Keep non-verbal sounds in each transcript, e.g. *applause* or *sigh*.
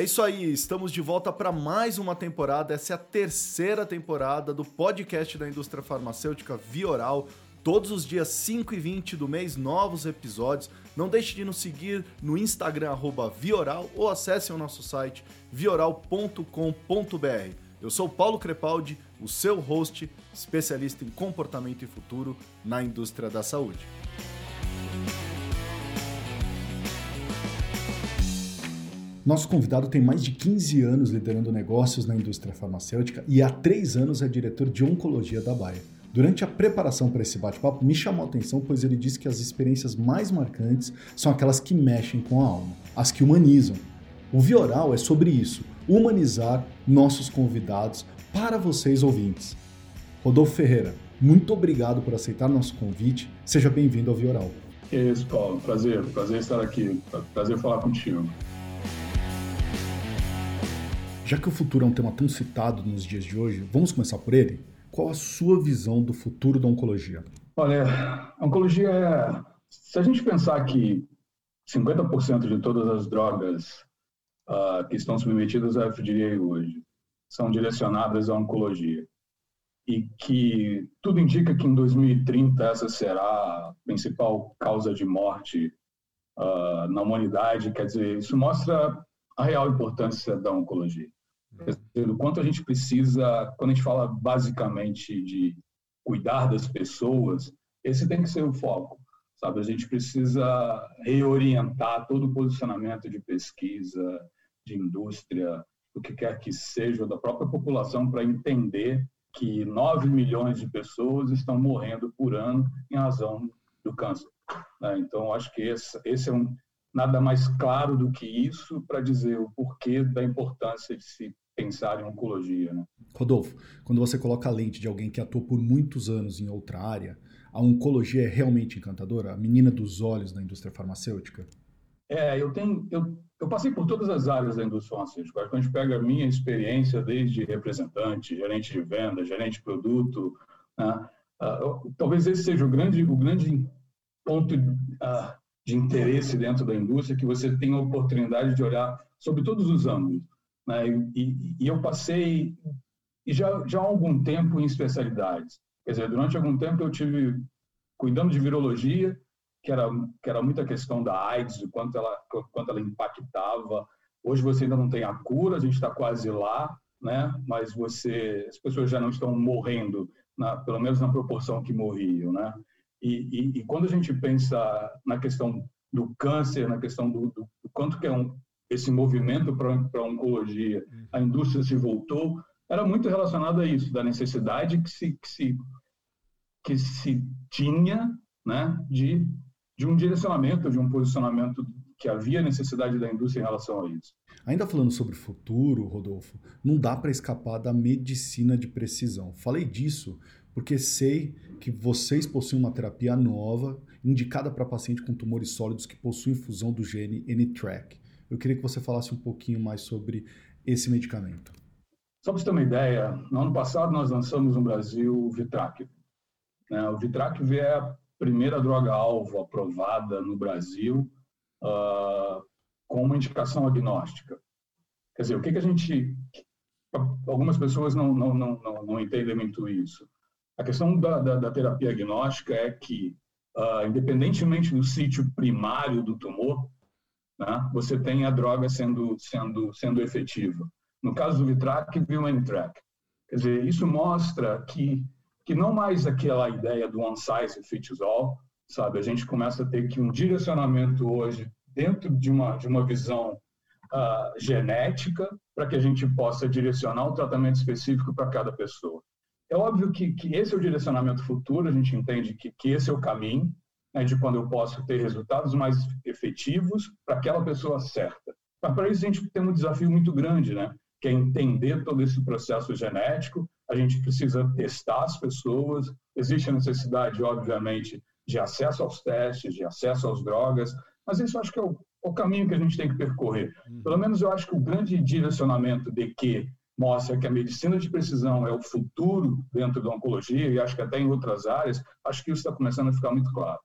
É isso aí, estamos de volta para mais uma temporada. Essa é a terceira temporada do podcast da indústria farmacêutica Vioral. Todos os dias 5 e 20 do mês, novos episódios. Não deixe de nos seguir no Instagram, Vioral, ou acesse o nosso site vioral.com.br. Eu sou Paulo Crepaldi, o seu host, especialista em comportamento e futuro na indústria da saúde. Nosso convidado tem mais de 15 anos liderando negócios na indústria farmacêutica e há 3 anos é diretor de oncologia da Baia. Durante a preparação para esse bate-papo, me chamou a atenção pois ele disse que as experiências mais marcantes são aquelas que mexem com a alma, as que humanizam. O Vioral é sobre isso, humanizar nossos convidados para vocês ouvintes. Rodolfo Ferreira, muito obrigado por aceitar nosso convite. Seja bem-vindo ao Vioral. Que isso, Paulo. Prazer, prazer estar aqui. Prazer falar contigo. Já que o futuro é um tema tão citado nos dias de hoje, vamos começar por ele? Qual a sua visão do futuro da oncologia? Olha, a oncologia é. Se a gente pensar que 50% de todas as drogas uh, que estão submetidas à FDA hoje são direcionadas à oncologia e que tudo indica que em 2030 essa será a principal causa de morte uh, na humanidade, quer dizer, isso mostra a real importância da oncologia do quanto a gente precisa, quando a gente fala basicamente de cuidar das pessoas, esse tem que ser o foco, sabe? A gente precisa reorientar todo o posicionamento de pesquisa, de indústria, o que quer que seja, da própria população, para entender que 9 milhões de pessoas estão morrendo por ano em razão do câncer. Né? Então, acho que esse, esse é um, nada mais claro do que isso para dizer o porquê da importância de se pensar em oncologia. Né? Rodolfo, quando você coloca a lente de alguém que atuou por muitos anos em outra área, a oncologia é realmente encantadora? A menina dos olhos da indústria farmacêutica? É, eu tenho, eu, eu passei por todas as áreas da indústria farmacêutica. Quando a gente pega a minha experiência desde representante, gerente de venda, gerente de produto, né, uh, talvez esse seja o grande, o grande ponto uh, de interesse dentro da indústria, que você tem a oportunidade de olhar sobre todos os ângulos. Né? E, e, eu passei já, já há algum tempo em especialidades. Quer dizer, durante algum tempo eu tive cuidando de virologia, que era, que era muita questão da AIDS, o quanto ela, quanto ela impactava. Hoje você ainda não tem a cura, a gente está quase lá, né? mas você, as pessoas já não estão morrendo, na, pelo menos na proporção que morriam. Né? E, e, e quando a gente pensa na questão do câncer, na questão do, do, do quanto que é um, esse movimento para a oncologia, a indústria se voltou, era muito relacionado a isso, da necessidade que se, que se, que se tinha né, de, de um direcionamento, de um posicionamento que havia necessidade da indústria em relação a isso. Ainda falando sobre o futuro, Rodolfo, não dá para escapar da medicina de precisão. Falei disso porque sei que vocês possuem uma terapia nova indicada para paciente com tumores sólidos que possuem fusão do gene NTRK. Eu queria que você falasse um pouquinho mais sobre esse medicamento. Só para você ter uma ideia, no ano passado nós lançamos no Brasil o Vitrac. Né? O Vitrac é a primeira droga-alvo aprovada no Brasil uh, com uma indicação agnóstica. Quer dizer, o que, que a gente... Algumas pessoas não, não, não, não, entendem muito isso. A questão da, da, da terapia agnóstica é que, uh, independentemente do sítio primário do tumor, né, você tem a droga sendo, sendo, sendo efetiva. No caso do Vitrac, viu o N-Track. Quer dizer, isso mostra que, que não mais aquela ideia do one size fits all, sabe? A gente começa a ter que um direcionamento hoje dentro de uma, de uma visão uh, genética para que a gente possa direcionar um tratamento específico para cada pessoa. É óbvio que, que esse é o direcionamento futuro, a gente entende que, que esse é o caminho, né, de quando eu posso ter resultados mais efetivos para aquela pessoa certa. Mas para isso a gente tem um desafio muito grande, né? que é entender todo esse processo genético. A gente precisa testar as pessoas. Existe a necessidade, obviamente, de acesso aos testes, de acesso às drogas, mas isso acho que é o, o caminho que a gente tem que percorrer. Uhum. Pelo menos eu acho que o grande direcionamento de que mostra que a medicina de precisão é o futuro dentro da oncologia e acho que até em outras áreas, acho que isso está começando a ficar muito claro.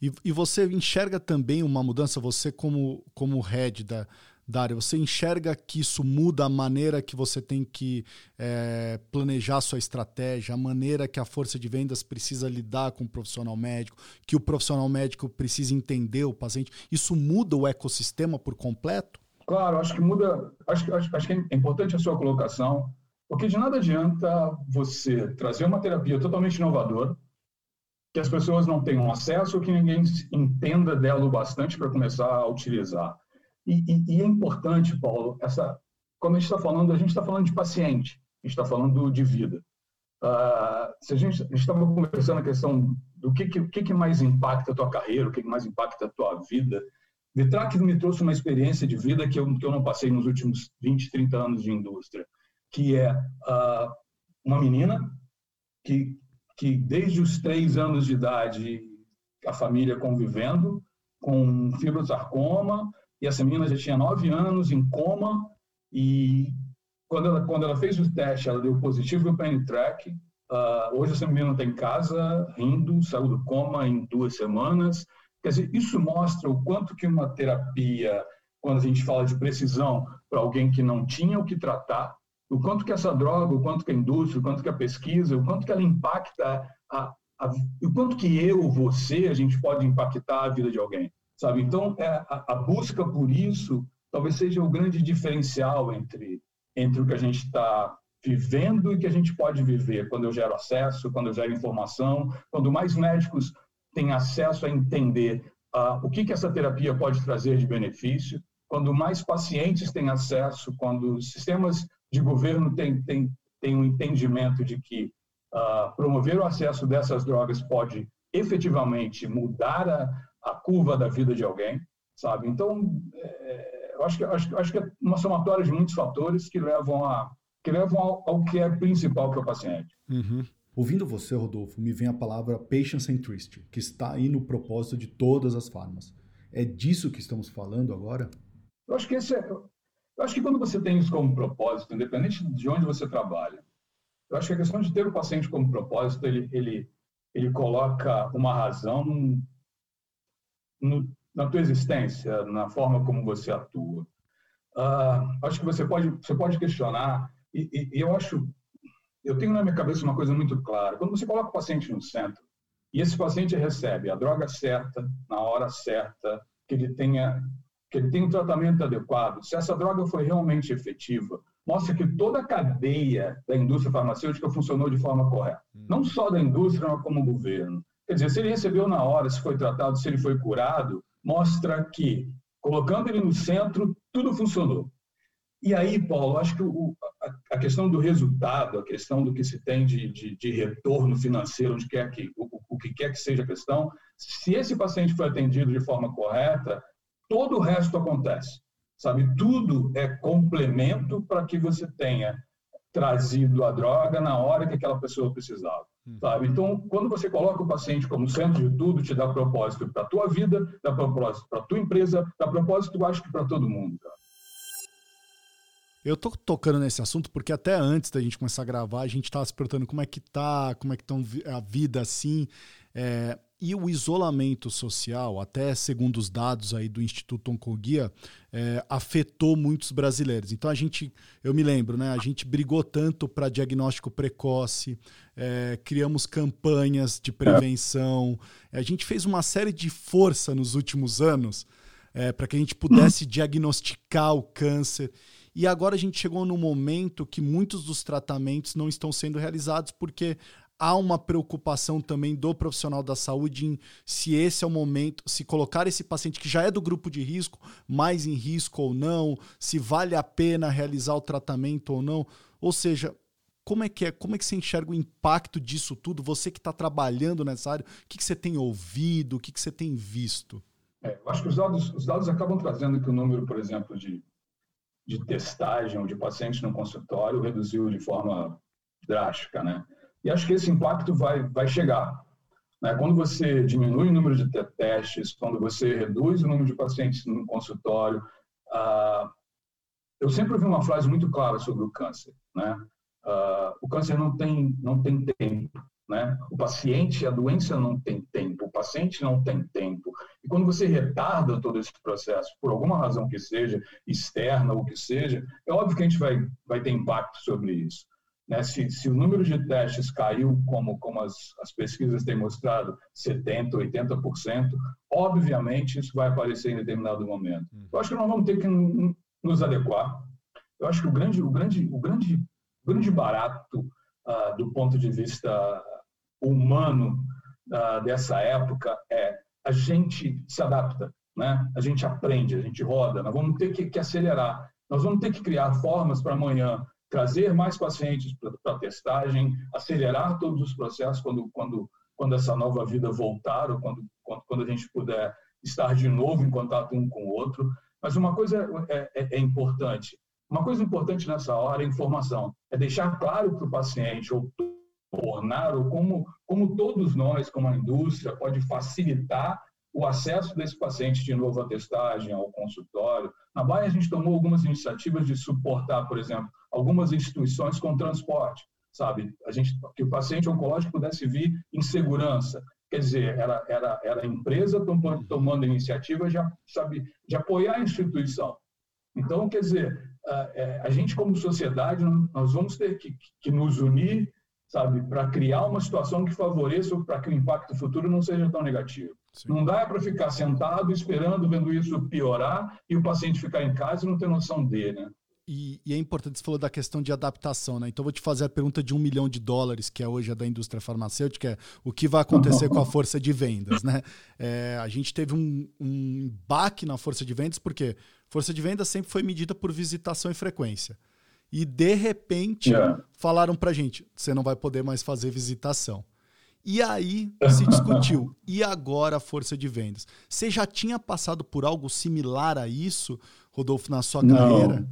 E, e você enxerga também uma mudança, você como, como head da, Dário, você enxerga que isso muda a maneira que você tem que é, planejar sua estratégia, a maneira que a força de vendas precisa lidar com o profissional médico, que o profissional médico precisa entender o paciente? Isso muda o ecossistema por completo? Claro, acho que muda. Acho, acho, acho que é importante a sua colocação, porque de nada adianta você trazer uma terapia totalmente inovadora, que as pessoas não tenham acesso ou que ninguém entenda dela o bastante para começar a utilizar. E, e, e, é importante, Paulo, essa, quando a gente está falando, a gente está falando de paciente, a gente está falando de vida. Uh, se a gente estava conversando a questão do que, que, que, mais impacta a tua carreira, o que, que mais impacta a tua vida, Vitrac me trouxe uma experiência de vida que eu, que eu não passei nos últimos 20, 30 anos de indústria, que é uh, uma menina que, que desde os três anos de idade a família convivendo com fibrosarcoma, e essa menina já tinha nove anos, em coma, e quando ela, quando ela fez o teste, ela deu positivo no Penny Track. Uh, hoje essa menina está em casa, rindo, saiu do coma em duas semanas. Quer dizer, isso mostra o quanto que uma terapia, quando a gente fala de precisão para alguém que não tinha o que tratar, o quanto que essa droga, o quanto que a indústria, o quanto que a pesquisa, o quanto que ela impacta, a, a, o quanto que eu, você, a gente pode impactar a vida de alguém sabe? Então, é, a, a, busca por isso talvez seja o grande diferencial entre, entre o que a gente está vivendo e que a gente pode viver quando eu gero acesso, quando eu gero informação, quando mais médicos têm acesso a entender uh, o que, que essa terapia pode trazer de benefício, quando mais pacientes têm acesso, quando os sistemas de governo têm, têm, têm um entendimento de que uh, promover o acesso dessas drogas pode efetivamente mudar a, a curva da vida de alguém, sabe? Então, é, eu acho que, acho, acho que é uma somatória de muitos fatores que levam, a, que levam ao, ao que é principal para o paciente. Uhum. Ouvindo você, Rodolfo, me vem a palavra patient centricity, que está aí no propósito de todas as farmas. É disso que estamos falando agora? Eu acho que esse é, eu acho que quando você tem isso como propósito, independente de onde você trabalha, eu acho que a questão de ter o paciente como propósito, ele, ele, ele coloca uma razão no, na tua existência, na forma como você atua. Uh, acho que você pode, você pode questionar, e, e, e, eu acho, eu tenho na minha cabeça uma coisa muito clara. Quando você coloca o paciente no centro, e esse paciente recebe a droga certa, na hora certa, que ele tenha que ele tenha um tratamento adequado, se essa droga foi realmente efetiva, mostra que toda a cadeia da indústria farmacêutica funcionou de forma correta. Hum. Não só da indústria, mas como governo. Quer dizer, se ele recebeu na hora, se foi tratado, se ele foi curado, mostra que, colocando ele no centro, tudo funcionou. E aí, Paulo, acho que o, a, a, questão do resultado, a questão do que se tem de, de, de retorno financeiro, onde quer que, o, o que quer que seja a questão, se esse paciente foi atendido de forma correta, todo o resto acontece. Sabe, tudo é complemento para que você tenha trazido a droga na hora que aquela pessoa precisava. Hum. Sabe? Então, quando você coloca o paciente como centro de tudo, te dá propósito para a tua vida, dá propósito para a tua empresa, dá propósito, acho que para todo mundo. Cara. Eu tô tocando nesse assunto porque até antes da gente começar a gravar, a gente estava se perguntando como é que tá, como é que estão a vida assim. É, e o isolamento social, até segundo os dados aí do Instituto Oncoguia, é, afetou muitos brasileiros. Então a gente, eu me lembro, né? A gente brigou tanto para diagnóstico precoce, é, criamos campanhas de prevenção, a gente fez uma série de força nos últimos anos é, para que a gente pudesse *laughs* diagnosticar o câncer. E agora a gente chegou no momento que muitos dos tratamentos não estão sendo realizados porque há uma preocupação também do profissional da saúde em se esse é o momento, se colocar esse paciente que já é do grupo de risco, mais em risco ou não, se vale a pena realizar o tratamento ou não. Ou seja, como é que é? Como é que você enxerga o impacto disso tudo? Você que está trabalhando nessa área, o que, que, você tem ouvido, o que, que você tem visto? É, eu acho que os dados, os dados acabam trazendo que o número, por exemplo, de, de testagem de pacientes no consultório reduziu de forma drástica, né? E acho que esse impacto vai, vai chegar. Né? Quando você diminui o número de testes, quando você reduz o número de pacientes no consultório, ah, eu sempre ouvi uma frase muito clara sobre o câncer. Né? Ah, o câncer não tem, não tem tempo. Né? O paciente, a doença não tem tempo, o paciente não tem tempo. E quando você retarda todo esse processo, por alguma razão que seja, externa ou que seja, é óbvio que a gente vai, vai ter impacto sobre isso. Né? Se, se, o número de testes caiu, como, como as, as pesquisas têm mostrado, 70%, 80%, obviamente isso vai aparecer em determinado momento. Uhum. Eu acho que nós vamos ter que nos adequar. Eu acho que o grande, o grande, o grande, o grande barato uh, do ponto de vista humano uh, dessa época é a gente se adapta, né? a gente aprende, a gente roda, nós vamos ter que, que acelerar, nós vamos ter que criar formas para amanhã trazer mais pacientes para testagem, acelerar todos os processos quando, quando, quando essa nova vida voltar ou quando, quando, quando a gente puder estar de novo em contato um com o outro. Mas uma coisa é, é, é importante, uma coisa importante nessa hora é informação, é deixar claro para o paciente ou tornar, ou como, como todos nós, como a indústria, pode facilitar o acesso desse paciente de novo à testagem, ao consultório. Na Bahia, a gente tomou algumas iniciativas de suportar, por exemplo, algumas instituições com transporte, sabe? A gente, que o paciente oncológico pudesse vir em segurança. Quer dizer, era, era, era a empresa tomando, tomando iniciativa de, sabe, de apoiar a instituição. Então, quer dizer, a, é, a gente como sociedade, nós vamos ter que, que nos unir, sabe, para criar uma situação que favoreça para que o impacto futuro não seja tão negativo. Sim. Não dá para ficar sentado esperando, vendo isso piorar e o paciente ficar em casa e não ter noção dele, né? E, e, é importante, você falou da questão de adaptação, né? Então, vou te fazer a pergunta de um milhão de dólares, que é hoje a da indústria farmacêutica, é o que vai acontecer *laughs* com a força de vendas, né? É, a gente teve um, um baque na força de vendas, porque força de vendas sempre foi medida por visitação e frequência. E, de repente, yeah. falaram pra gente, você não vai poder mais fazer visitação. E aí *laughs* se discutiu. E agora a força de vendas? Você já tinha passado por algo similar a isso, Rodolfo, na sua não, carreira?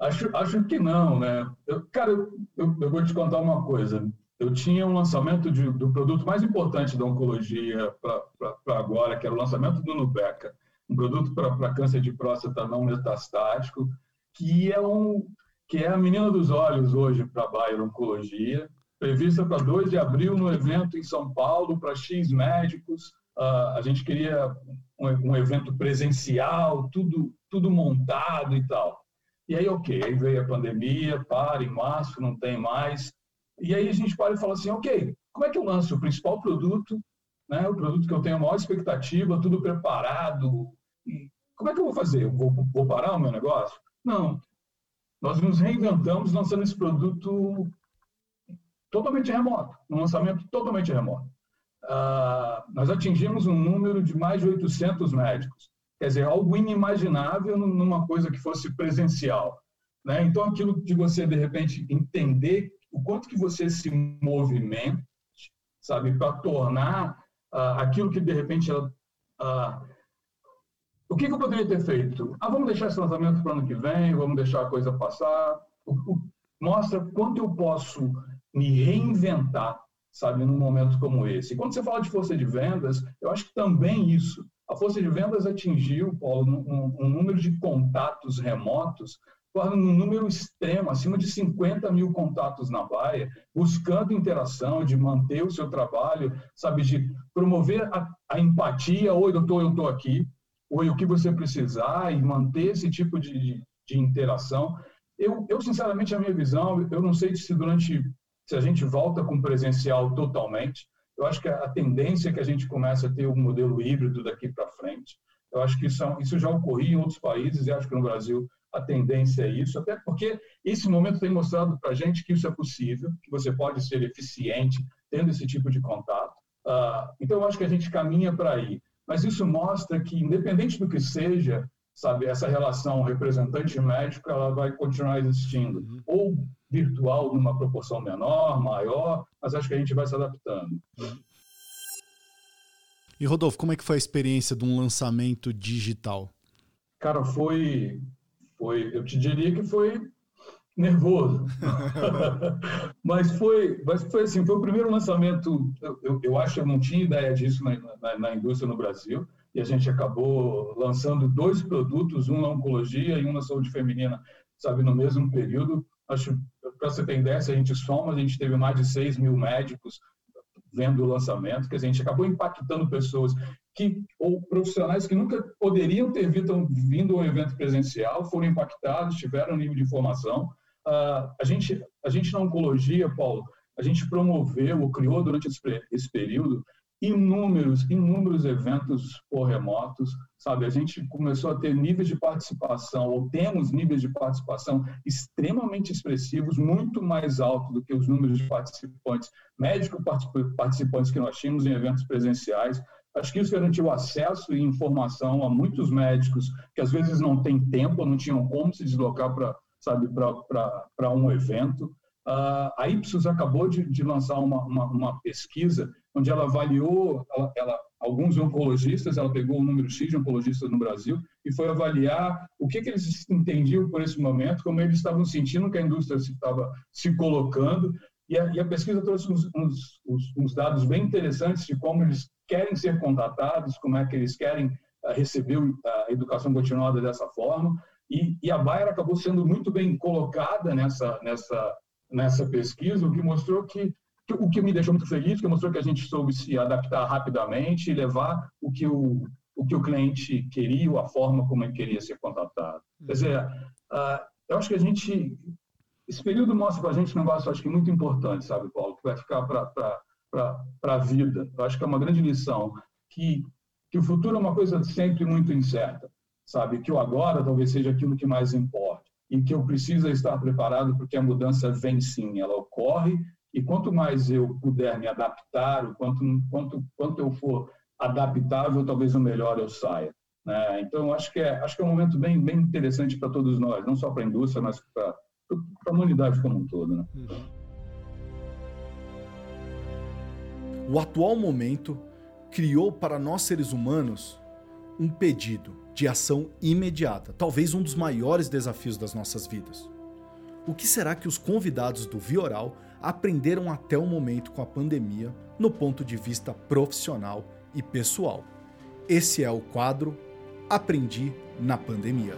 Acho, acho que não, né? Eu, cara, eu, eu, vou te contar uma coisa. Eu tinha um lançamento de, do produto mais importante da oncologia para agora, que era o lançamento do Nubeca, um produto para câncer de próstata não metastático, que é um que é a menina dos olhos hoje para a Bayer Oncologia prevista para 2 de abril no evento em São Paulo para X médicos. Uh, a gente queria um, um, evento presencial, tudo, tudo montado e tal. E aí, ok, aí veio a pandemia, para, em março, não tem mais. E aí a gente para e fala assim, ok, como é que eu lanço o principal produto, né, o produto que eu tenho a maior expectativa, tudo preparado, como é que eu vou fazer? Eu vou, vou parar o meu negócio? Não. Nós nos reinventamos lançando esse produto totalmente remoto, um lançamento totalmente remoto. Uh, nós atingimos um número de mais de 800 médicos, quer dizer, algo inimaginável numa coisa que fosse presencial. Né? Então, aquilo de você, de repente, entender o quanto que você se movimenta, sabe, para tornar uh, aquilo que, de repente, uh, o que, que, eu poderia ter feito? Ah, vamos deixar esse lançamento para o ano que vem, vamos deixar a coisa passar. Mostra quanto eu posso me reinventar, sabe, num momento como esse. E quando você fala de força de vendas, eu acho que também isso. A força de vendas atingiu, Paulo, um, um número de contatos remotos, um número extremo, acima de 50 mil contatos na Baia, buscando interação, de manter o seu trabalho, sabe, de promover a, a empatia, oi, doutor, eu estou aqui, oi, o que você precisar, e manter esse tipo de, de, interação. Eu, eu, sinceramente, a minha visão, eu não sei se durante se a gente volta com presencial totalmente, eu acho que a tendência é que a gente comece a ter um modelo híbrido daqui para frente. Eu acho que isso, isso já ocorria em outros países e acho que no Brasil a tendência é isso, até porque esse momento tem mostrado para a gente que isso é possível, que você pode ser eficiente tendo esse tipo de contato. Uh, então, eu acho que a gente caminha para aí. Mas isso mostra que, independente do que seja, sabe, essa relação representante-médico, ela vai continuar existindo. Uhum. Ou virtual numa proporção menor, maior, mas acho que a gente vai se adaptando. E Rodolfo, como é que foi a experiência de um lançamento digital? Cara, foi, foi, eu te diria que foi nervoso, *laughs* mas foi, mas foi assim, foi o primeiro lançamento. Eu, eu, acho que eu não tinha ideia disso na, na, na, indústria no Brasil e a gente acabou lançando dois produtos, um na oncologia e um na saúde feminina, sabe, no mesmo período. Acho para você ter ideia, se a gente soma, a gente teve mais de 6 mil médicos vendo o lançamento, que a gente acabou impactando pessoas que ou profissionais que nunca poderiam ter vindo, vindo a um evento presencial, foram impactados, tiveram um nível de informação. Uh, a gente a gente na oncologia, Paulo, a gente promoveu ou criou durante esse período inúmeros, inúmeros eventos por remotos, sabe? A gente começou a ter níveis de participação, ou temos níveis de participação extremamente expressivos, muito mais altos do que os números de participantes, médicos participantes que nós tínhamos em eventos presenciais. Acho que isso garantiu acesso e informação a muitos médicos que às vezes não têm tempo, não tinham como se deslocar para sabe para um evento. Uh, a Ipsos acabou de, de lançar uma, uma, uma, pesquisa onde ela avaliou ela, ela, alguns oncologistas, ela pegou o um número X de oncologistas no Brasil e foi avaliar o que, que eles entendiam por esse momento, como eles estavam sentindo que a indústria se estava se colocando. E a, e a pesquisa trouxe uns, uns, uns, dados bem interessantes de como eles querem ser contatados, como é que eles querem uh, receber a educação continuada dessa forma. E, e, a Bayer acabou sendo muito bem colocada nessa, nessa, nessa pesquisa, o que mostrou que, que, o que me deixou muito feliz, que mostrou que a gente soube se adaptar rapidamente e levar o que o, o que o cliente queria, a forma como ele queria ser contatado. Quer dizer, uh, eu acho que a gente esse período mostra para a gente um negócio, acho que muito importante, sabe, Paulo, que vai ficar para a vida. Eu acho que é uma grande lição que que o futuro é uma coisa sempre muito incerta, sabe? Que o agora talvez seja aquilo que mais importa e que eu preciso estar preparado porque a mudança vem sim, ela ocorre e quanto mais eu puder me adaptar, o quanto, quanto, quanto eu for adaptável, talvez o melhor eu saia. Né? Então, acho que, é, acho que é um momento bem, bem interessante para todos nós, não só para a indústria, mas para a humanidade como um todo. Né? O atual momento criou para nós seres humanos um pedido de ação imediata, talvez um dos maiores desafios das nossas vidas. O que será que os convidados do Vioral aprenderam até o momento com a pandemia no ponto de vista profissional e pessoal? Esse é o quadro Aprendi na Pandemia.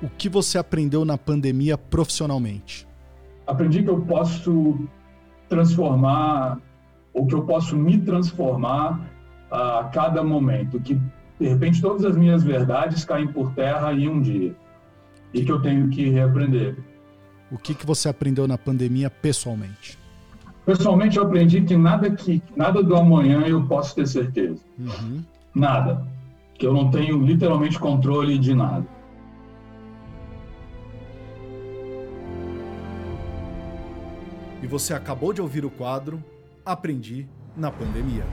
O que você aprendeu na pandemia profissionalmente? Aprendi que eu posso transformar ou que eu posso me transformar a cada momento, que de repente todas as minhas verdades caem por terra em um dia e que eu tenho que reaprender. O que, que você aprendeu na pandemia pessoalmente? Pessoalmente eu aprendi que nada que nada do amanhã eu posso ter certeza. Uhum. Nada. Que eu não tenho literalmente controle de nada. E você acabou de ouvir o quadro aprendi na pandemia.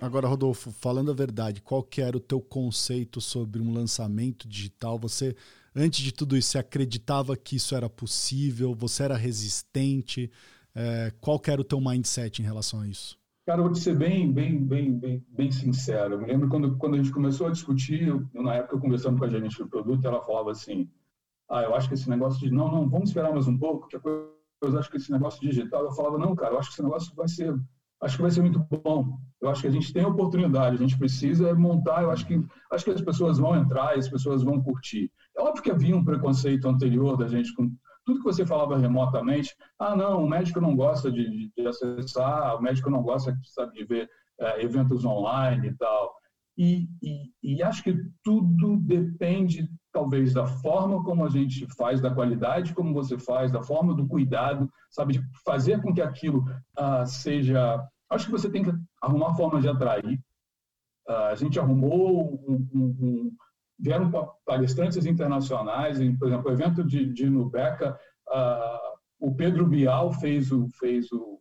Agora, Rodolfo, falando a verdade, qual que era o teu conceito sobre um lançamento digital? Você, antes de tudo isso, você acreditava que isso era possível? Você era resistente? É, qual que era o teu mindset em relação a isso? Cara, eu vou te ser bem, bem, bem, bem, bem sincero. Eu me lembro quando, quando a gente começou a discutir, eu, na época conversando com a gerente do produto, ela falava assim, ah, eu acho que esse negócio de não, não, vamos esperar mais um pouco, que a coisa, acho que esse negócio digital, eu falava, não, cara, eu acho que esse negócio vai ser, acho que vai ser muito bom. Eu acho que a gente tem oportunidade, a gente precisa montar, eu acho que, acho que as pessoas vão entrar as pessoas vão curtir. É óbvio que havia um preconceito anterior da gente com tudo que você falava remotamente. Ah, não, o médico não gosta de, de acessar, o médico não gosta, sabe, de ver é, eventos online e tal. E, e, e, acho que tudo depende talvez da forma como a gente faz, da qualidade como você faz, da forma do cuidado, sabe, de fazer com que aquilo uh, seja. Acho que você tem que arrumar forma de atrair. Uh, a gente arrumou um, um, um, vieram palestrantes internacionais, em, por exemplo, o evento de, de Nubeca, uh, o Pedro Bial fez o fez o,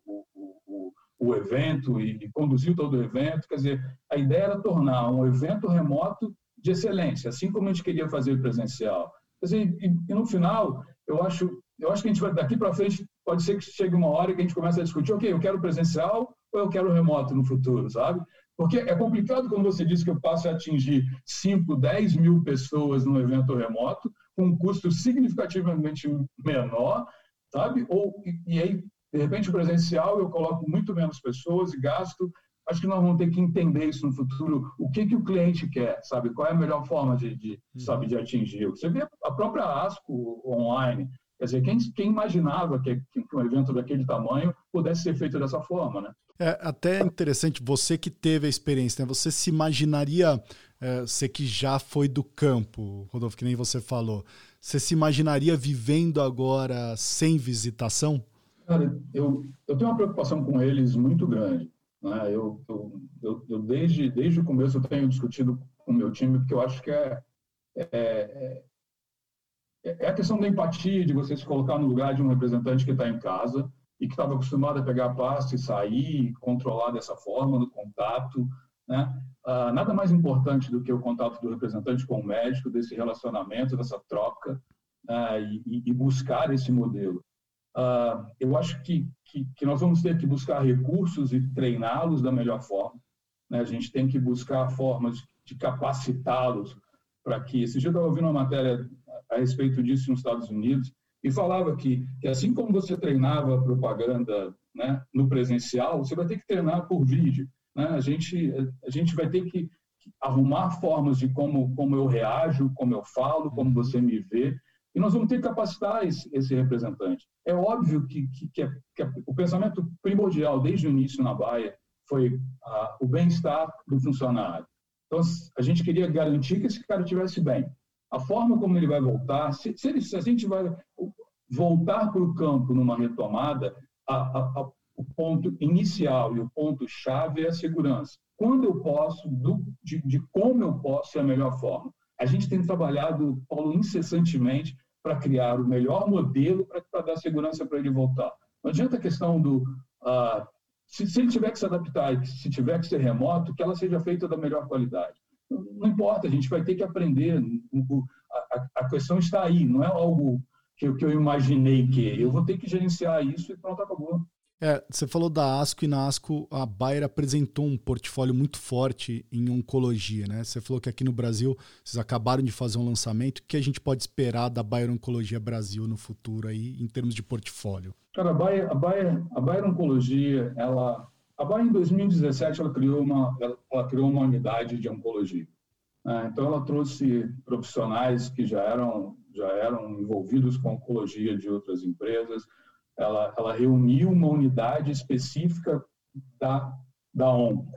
o, o, o evento e, conduziu todo o evento. Quer dizer, a ideia era tornar um evento remoto de excelência, assim como a gente queria fazer presencial. Assim, e, e, no final, eu acho, eu acho que a gente vai daqui para frente pode ser que chegue uma hora que a gente comece a discutir, ok, eu quero presencial ou eu quero remoto no futuro, sabe? Porque é complicado quando você diz que eu passo a atingir 5, 10 mil pessoas no evento remoto, com um custo significativamente menor, sabe? Ou, e, e aí, de repente, o presencial eu coloco muito menos pessoas e gasto acho que nós vamos ter que entender isso no futuro, o que, que o cliente quer, sabe? Qual é a melhor forma de, de uhum. sabe, de atingir. Você vê a própria ASCO online, quer dizer, quem, quem imaginava que, que um evento daquele tamanho pudesse ser feito dessa forma, né? É até interessante, você que teve a experiência, né? você se imaginaria, é, você que já foi do campo, Rodolfo, que nem você falou, você se imaginaria vivendo agora sem visitação? Cara, eu, eu tenho uma preocupação com eles muito grande. Né? Eu, eu, eu, desde, desde o começo eu tenho discutido com o meu time, porque eu acho que é, é, é, é a questão da empatia, de você se colocar no lugar de um representante que está em casa e que estava acostumado a pegar a pasta e sair, controlar dessa forma, no contato. Né? Ah, nada mais importante do que o contato do representante com o médico, desse relacionamento, dessa troca, ah, e, e, buscar esse modelo. Ah, eu acho que, que, que, nós vamos ter que buscar recursos e treiná-los da melhor forma. Né? A gente tem que buscar formas de capacitá-los para que. Esse dia eu estava ouvindo uma matéria a respeito disso nos Estados Unidos e falava que, que assim como você treinava propaganda né, no presencial, você vai ter que treinar por vídeo. Né? A, gente, a gente vai ter que arrumar formas de como, como eu reajo, como eu falo, como você me vê, e nós vamos ter que capacitar esse, esse representante. É óbvio que, que, que, é, que é, o pensamento primordial desde o início na Baia foi ah, o bem-estar do funcionário. Então, a gente queria garantir que esse cara estivesse bem. A forma como ele vai voltar, se, se, ele, se a gente vai voltar para o campo numa retomada, a, a, a, o ponto inicial e o ponto chave é a segurança. Quando eu posso, do, de, de como eu posso é a melhor forma. A gente tem trabalhado, Paulo, incessantemente para criar o melhor modelo para dar segurança para ele voltar. Não adianta a questão do. Uh, se, se, ele tiver que se adaptar e se tiver que ser remoto, que ela seja feita da melhor qualidade. Não, não importa, a gente vai ter que aprender. A, a, a, questão está aí, não é algo que, que eu imaginei que. Eu vou ter que gerenciar isso e pronto, acabou. É, você falou da ASCO e na ASCO a Bayer apresentou um portfólio muito forte em oncologia, né? Você falou que aqui no Brasil vocês acabaram de fazer um lançamento. O que a gente pode esperar da Bayer Oncologia Brasil no futuro aí em termos de portfólio? Cara, a Bayer, a Bayer, a Bayer Oncologia, ela, a Bayer em 2017 ela criou uma, ela, ela criou uma unidade de oncologia. Né? Então ela trouxe profissionais que já eram já eram envolvidos com oncologia de outras empresas ela, ela reuniu uma unidade específica da, da ONU,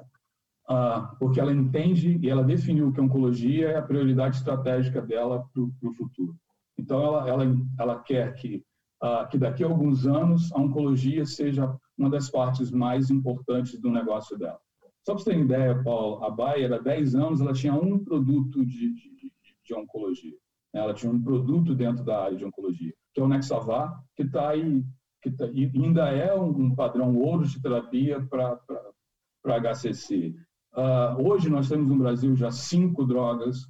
uh, porque ela entende e ela definiu que a oncologia é a prioridade estratégica dela para o futuro. Então, ela, ela, ela quer que, uh, que daqui a alguns anos a oncologia seja uma das partes mais importantes do negócio dela. Só para você ter ideia, Paulo, a Bayer, há 10 anos, ela tinha um produto de, de, de oncologia. Ela tinha um produto dentro da área de oncologia, que é o Nexavar, que está aí que tá, ainda é um padrão ouro de terapia para HCC. Uh, ah, hoje nós temos no Brasil já cinco drogas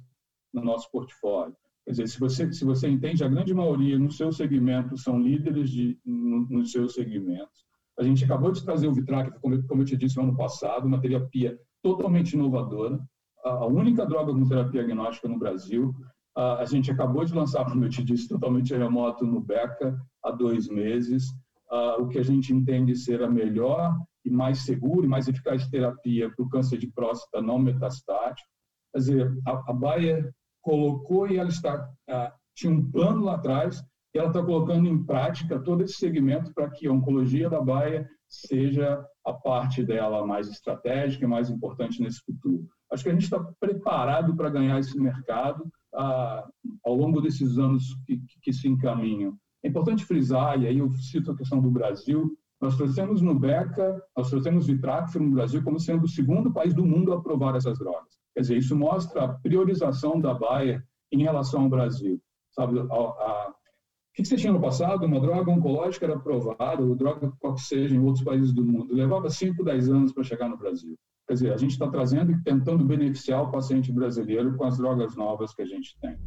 no nosso portfólio. Quer dizer, se você, se você entende, a grande maioria no seu segmento são líderes de, no, nos seus segmentos. A gente acabou de trazer o Vitrac, como, como eu te disse no ano passado, uma terapia totalmente inovadora, a única droga com terapia agnóstica no Brasil. A gente acabou de lançar, como eu te disse, totalmente remoto no BECA há dois meses uh, o que a gente entende ser a melhor e mais segura e mais eficaz terapia para o câncer de próstata não metastático. Quer dizer, a, a Bayer colocou e ela está uh, tinha um plano lá atrás e ela está colocando em prática todo esse segmento para que a oncologia da Bayer seja a parte dela mais estratégica e mais importante nesse futuro. Acho que a gente está preparado para ganhar esse mercado uh, ao longo desses anos que, que se encaminham. É importante frisar, e aí eu cito a questão do Brasil, nós trouxemos no BECA, nós trouxemos Vitracfer no Brasil como sendo o segundo país do mundo a aprovar essas drogas. Quer dizer, isso mostra a priorização da Bayer em relação ao Brasil. Sabe, a, a, o que você tinha no passado? Uma droga oncológica era aprovada, ou droga qual que seja, em outros países do mundo. Levava 5, 10 anos para chegar no Brasil. Quer dizer, a gente está trazendo e tentando beneficiar o paciente brasileiro com as drogas novas que a gente tem.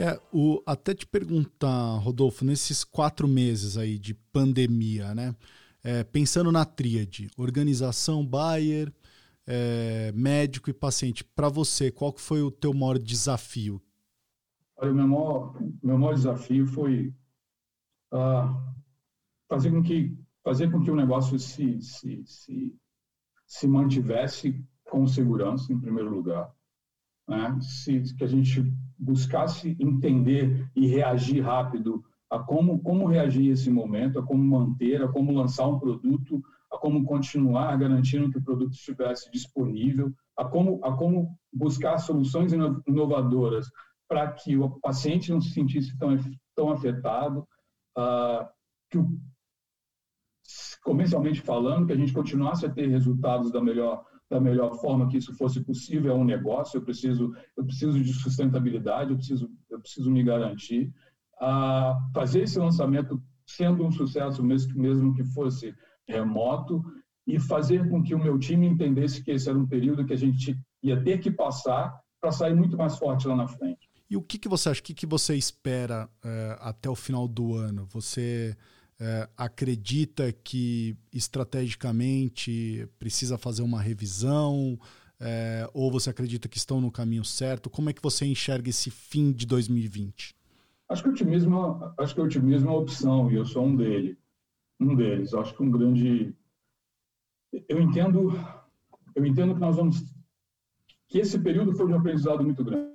É, o, até te perguntar, Rodolfo, nesses quatro meses aí de pandemia, né? É, pensando na tríade, organização, Bayer, é, médico e paciente, para você, qual que foi o teu maior desafio? O meu maior, meu maior desafio foi uh, fazer com que fazer com que o negócio se, se, se, se mantivesse com segurança, em primeiro lugar. Né? Se, que a gente buscasse entender e reagir rápido a como, como reagir esse momento, a como manter, a como lançar um produto, a como continuar garantindo que o produto estivesse disponível, a como, a como buscar soluções inovadoras para que o paciente não se sentisse tão, tão afetado, uh, que o, comercialmente falando, que a gente continuasse a ter resultados da melhor da melhor forma que isso fosse possível é um negócio eu preciso eu preciso de sustentabilidade eu preciso eu preciso me garantir a uh, fazer esse lançamento sendo um sucesso mesmo mesmo que fosse remoto e fazer com que o meu time entendesse que esse era um período que a gente ia ter que passar para sair muito mais forte lá na frente. E o que, que você acha? O que, que você espera é, até o final do ano? Você é, acredita que estrategicamente precisa fazer uma revisão? É, ou você acredita que estão no caminho certo? Como é que você enxerga esse fim de 2020? Acho que o otimismo, acho que o otimismo é uma opção e eu sou um dele, um deles. Acho que um grande eu entendo, eu entendo que nós vamos que esse período foi de um aprendizado muito grande.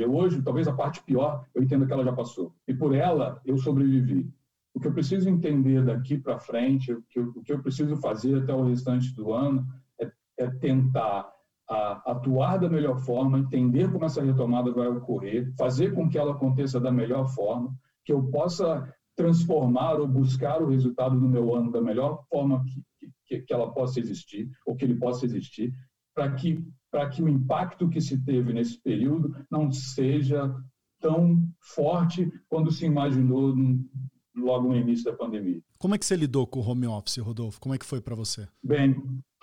Eu hoje, talvez a parte pior, eu entendo que ela já passou. E por ela, eu sobrevivi. O que eu preciso entender daqui para frente, o que, eu, o que eu preciso fazer até o restante do ano, é, é tentar a, atuar da melhor forma, entender como essa retomada vai ocorrer, fazer com que ela aconteça da melhor forma, que eu possa transformar ou buscar o resultado do meu ano da melhor forma que, que, que ela possa existir, ou que ele possa existir, para que, que o impacto que se teve nesse período não seja tão forte quando se imaginou logo no início da pandemia. Como é que você lidou com o home office, Rodolfo? Como é que foi para você? Bem,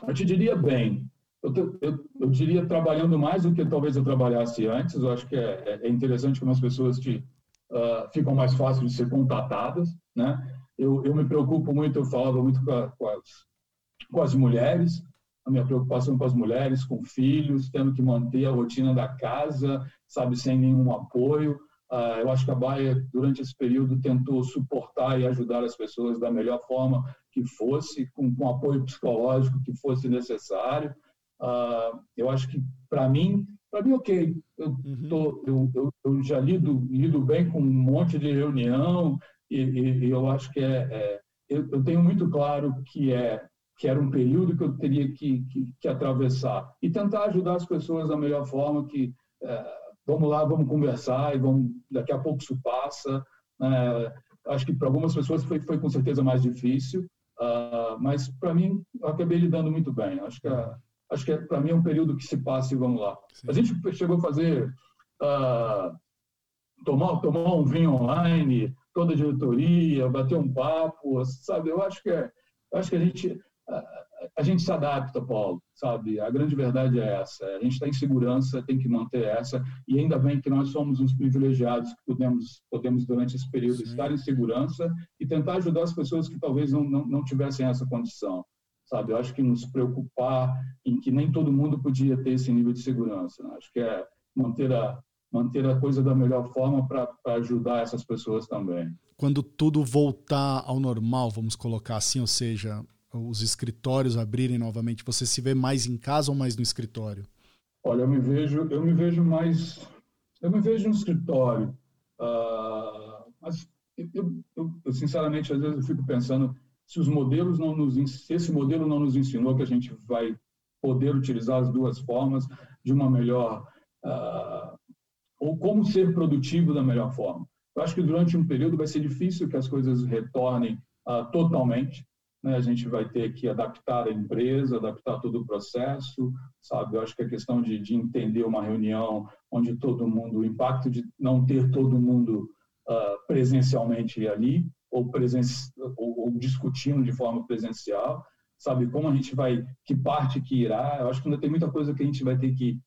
eu te diria bem. Eu, eu, eu, diria trabalhando mais do que talvez eu trabalhasse antes. Eu acho que é, é interessante como as pessoas te, uh, ficam mais fáceis de ser contatadas. Né? Eu, eu me preocupo muito, eu falava muito com, a, com as com as mulheres, a minha preocupação com as mulheres, com filhos, tendo que manter a rotina da casa, sabe, sem nenhum apoio. Uh, eu acho que a Baia, durante esse período, tentou suportar e ajudar as pessoas da melhor forma que fosse, com, com apoio psicológico que fosse necessário. Uh, eu acho que, para mim, para mim, ok. Eu, uhum. tô, eu, eu, eu, já lido, lido bem com um monte de reunião e, e, e eu acho que é, é eu, eu tenho muito claro que é que era um período que eu teria que, que, que atravessar e tentar ajudar as pessoas da melhor forma que é, vamos lá, vamos conversar e vamos daqui a pouco isso passa. É, acho que para algumas pessoas foi, foi com certeza mais difícil, uh, mas para mim eu acabei lidando muito bem. Acho que é, acho que é, para mim é um período que se passa e vamos lá. Sim. A gente chegou a fazer uh, tomar tomar um vinho online, toda a diretoria, bater um papo, sabe? Eu acho que é, acho que a gente a gente se adapta, Paulo, sabe? A grande verdade é essa. A gente está em segurança, tem que manter essa. E ainda bem que nós somos uns privilegiados que podemos, podemos durante esse período, Sim. estar em segurança e tentar ajudar as pessoas que talvez não, não, não tivessem essa condição, sabe? Eu acho que nos preocupar em que nem todo mundo podia ter esse nível de segurança. Né? Acho que é manter a, manter a coisa da melhor forma para ajudar essas pessoas também. Quando tudo voltar ao normal, vamos colocar assim, ou seja, os escritórios abrirem novamente? Você se vê mais em casa ou mais no escritório? Olha, eu me vejo, eu me vejo mais, eu me vejo no escritório. Uh, mas eu, eu, eu, sinceramente, às vezes eu fico pensando se os modelos não nos, se esse modelo não nos ensinou que a gente vai poder utilizar as duas formas de uma melhor uh, ou como ser produtivo da melhor forma. Eu acho que durante um período vai ser difícil que as coisas retornem uh, totalmente, né? A gente vai ter que adaptar a empresa, adaptar todo o processo, sabe? Eu acho que a questão de, de entender uma reunião onde todo mundo, o impacto de não ter todo mundo uh, presencialmente ali ou, presen ou, ou discutindo de forma presencial, sabe? Como a gente vai, que parte que irá? Eu acho que ainda tem muita coisa que a gente vai ter que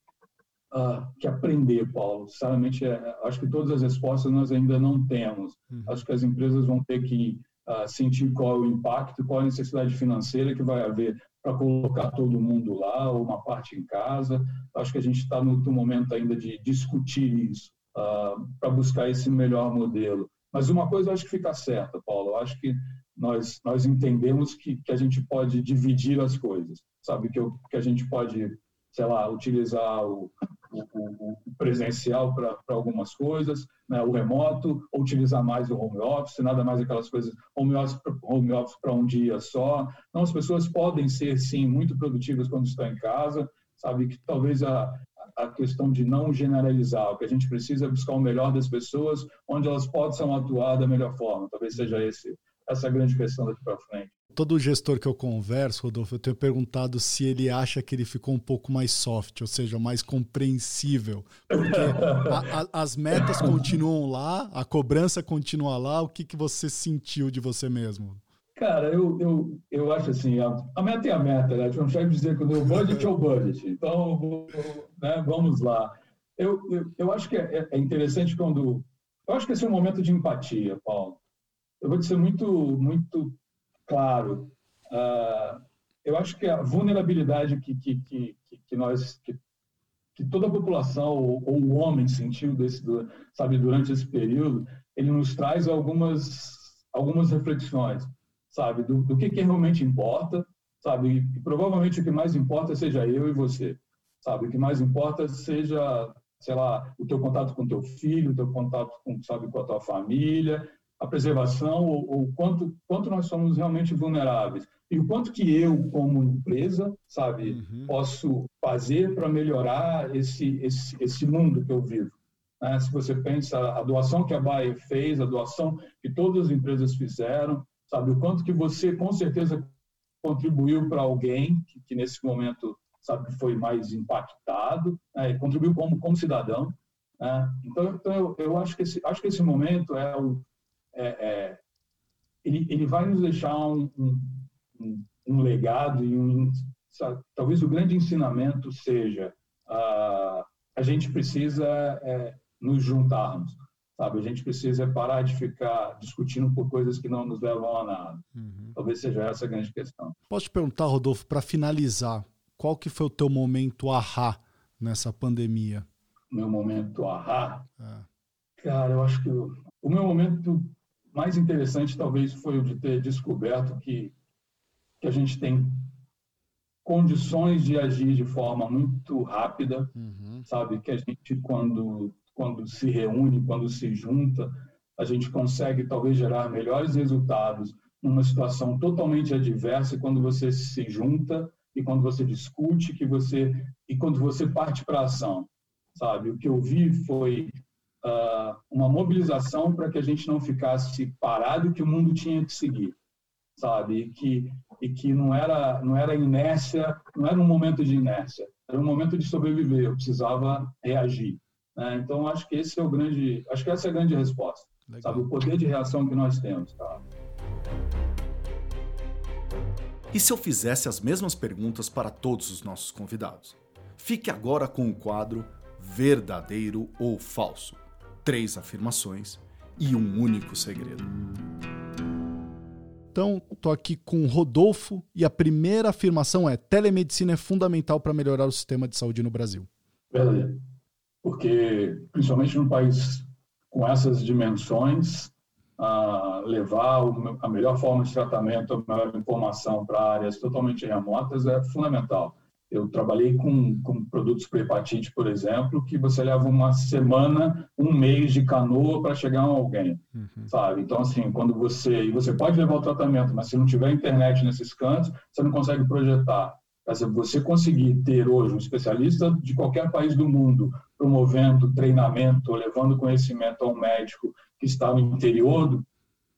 Uh, que aprender, Paulo. Sinceramente, é, acho que todas as respostas nós ainda não temos. Uhum. Acho que as empresas vão ter que uh, sentir qual é o impacto, qual é a necessidade financeira que vai haver para colocar todo mundo lá, ou uma parte em casa. Acho que a gente está no, no, momento ainda de discutir isso, uh, para buscar esse melhor modelo. Mas uma coisa eu acho que fica certa, Paulo, eu acho que nós, nós entendemos que, que a gente pode dividir as coisas, sabe? Que, eu, que a gente pode, sei lá, utilizar o, o, o presencial para algumas coisas, né? o remoto, ou utilizar mais o home office, nada mais aquelas coisas, home office, office para um dia só. Então, as pessoas podem ser, sim, muito produtivas quando estão em casa, sabe? Que talvez a, a questão de não generalizar, o que a gente precisa é buscar o melhor das pessoas, onde elas possam atuar da melhor forma. Talvez seja esse essa grande questão daqui para frente. Todo gestor que eu converso, Rodolfo, eu tenho perguntado se ele acha que ele ficou um pouco mais soft, ou seja, mais compreensível. Porque *laughs* a, a, as metas continuam lá, a cobrança continua lá. O que, que você sentiu de você mesmo? Cara, eu, eu, eu acho assim, a, a meta é a meta, né? A gente consegue dizer que o budget é o budget. Então, né, vamos lá. Eu, eu, eu acho que é, é interessante quando... Eu acho que esse é um momento de empatia, Paulo eu vou dizer muito, muito claro. Uh, eu acho que a vulnerabilidade que, que, que, que nós, que, que toda a população ou, ou, o homem sentiu desse, sabe, durante esse período, ele nos traz algumas, algumas reflexões, sabe, do, do que, que realmente importa, sabe, e provavelmente o que mais importa seja eu e você, sabe, o que mais importa seja sei lá, o teu contato com teu filho, o teu contato com, sabe, com a tua família, a preservação ou, ou quanto quanto nós somos realmente vulneráveis e o quanto que eu como empresa sabe uhum. posso fazer para melhorar esse, esse esse mundo que eu vivo né? se você pensa a doação que a Bayer fez a doação que todas as empresas fizeram sabe o quanto que você com certeza contribuiu para alguém que, que, nesse momento sabe foi mais impactado né? contribuiu como como cidadão né? então, então eu, eu acho que esse acho que esse momento é o é, é, ele, ele vai nos deixar um, um, um legado e um, sabe, talvez o grande ensinamento seja uh, a gente precisa é, nos juntarmos, sabe? A gente precisa parar de ficar discutindo por coisas que não nos levam a nada. Uhum. Talvez seja essa a grande questão. Posso te perguntar, Rodolfo, para finalizar, qual que foi o teu momento ahá nessa pandemia? Meu momento ahá? É. Cara, eu acho que o, o meu momento mais interessante talvez foi o de ter descoberto que, que a gente tem condições de agir de forma muito rápida, uhum. sabe? Que a gente, quando, quando se reúne, quando se junta, a gente consegue talvez gerar melhores resultados numa situação totalmente adversa quando você se junta e quando você discute que você e quando você parte para a ação, sabe? O que eu vi foi uh, uma mobilização para que a gente não ficasse parado e que o mundo tinha que seguir, sabe? E que, e que não era não era inércia, não era um momento de inércia, era um momento de sobreviver. Eu precisava reagir. Né? Então acho que esse é o grande, acho que essa é a grande resposta, Legal. sabe? O poder de reação que nós temos, tá? E se eu fizesse as mesmas perguntas para todos os nossos convidados? Fique agora com o quadro Verdadeiro ou Falso três afirmações e um único segredo. Então, estou aqui com Rodolfo e a primeira afirmação é: telemedicina é fundamental para melhorar o sistema de saúde no Brasil. Verdade. Porque, principalmente num país com essas dimensões, a levar a melhor forma de tratamento, a melhor informação para áreas totalmente remotas é fundamental. Eu trabalhei com, com produtos para hepatite, por exemplo, que você leva uma semana, um mês de canoa para chegar a alguém, uhum. sabe? Então, assim, quando você... E você pode levar o tratamento, mas se não tiver internet nesses cantos, você não consegue projetar. Você conseguir ter hoje um especialista de qualquer país do mundo promovendo treinamento, levando conhecimento a um médico que está no interior, do,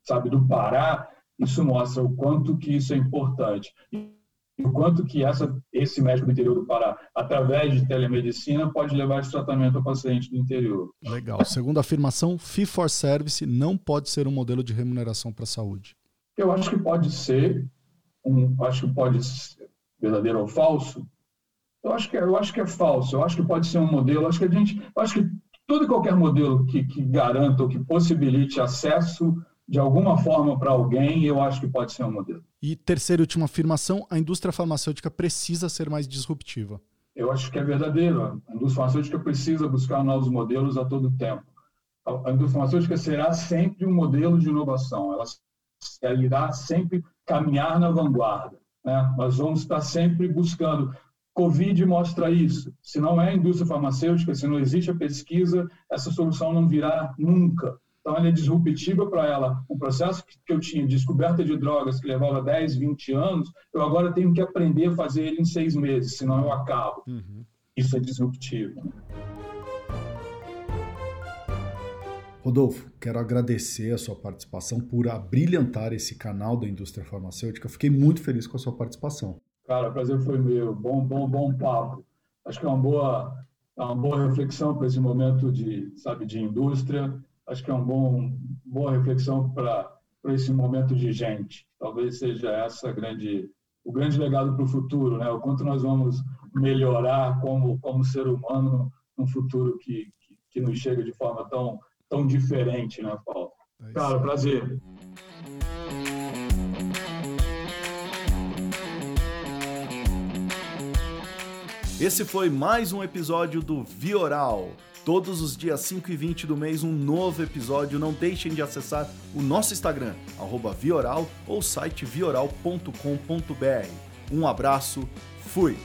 sabe, do Pará, isso mostra o quanto que isso é importante o quanto que essa, esse médico do interior do Pará, através de telemedicina, pode levar esse tratamento ao paciente do interior. Legal. Segunda afirmação, fee for service não pode ser um modelo de remuneração para a saúde. Eu acho que pode ser, um, acho que pode ser verdadeiro ou falso. Eu acho que é, eu acho que é falso. Eu acho que pode ser um modelo. Acho que a gente, acho que todo e qualquer modelo que, que garanta ou que possibilite acesso de alguma forma para alguém, eu acho que pode ser um modelo. E terceira e última afirmação, a indústria farmacêutica precisa ser mais disruptiva. Eu acho que é verdadeiro. A indústria farmacêutica precisa buscar novos modelos a todo tempo. A indústria farmacêutica será sempre um modelo de inovação. Ela irá sempre caminhar na vanguarda. Né? Nós vamos estar sempre buscando. Covid mostra isso. Se não é a indústria farmacêutica, se não existe a pesquisa, essa solução não virá nunca. Então, ela é disruptiva para ela. Um processo que eu tinha de descoberta de drogas que levava 10, 20 anos, eu agora tenho que aprender a fazer ele em seis meses, senão eu acabo. Uhum. Isso é disruptivo. Rodolfo, quero agradecer a sua participação por abrilhantar esse canal da indústria farmacêutica. Fiquei muito feliz com a sua participação. Cara, o prazer foi meu. Bom, bom, bom papo. Acho que é uma boa, é uma boa reflexão para esse momento de, sabe, de indústria. Acho que é uma bom, boa reflexão para para esse momento de gente. Talvez seja essa grande o grande legado para o futuro, né? O quanto nós vamos melhorar como como ser humano num futuro que, que, que nos chega de forma tão tão diferente, né, Paulo? É Cara, prazer. Esse foi mais um episódio do Vioral. Todos os dias 5 e 20 do mês, um novo episódio. Não deixem de acessar o nosso Instagram, Vioral, ou site vioral.com.br. Um abraço, fui!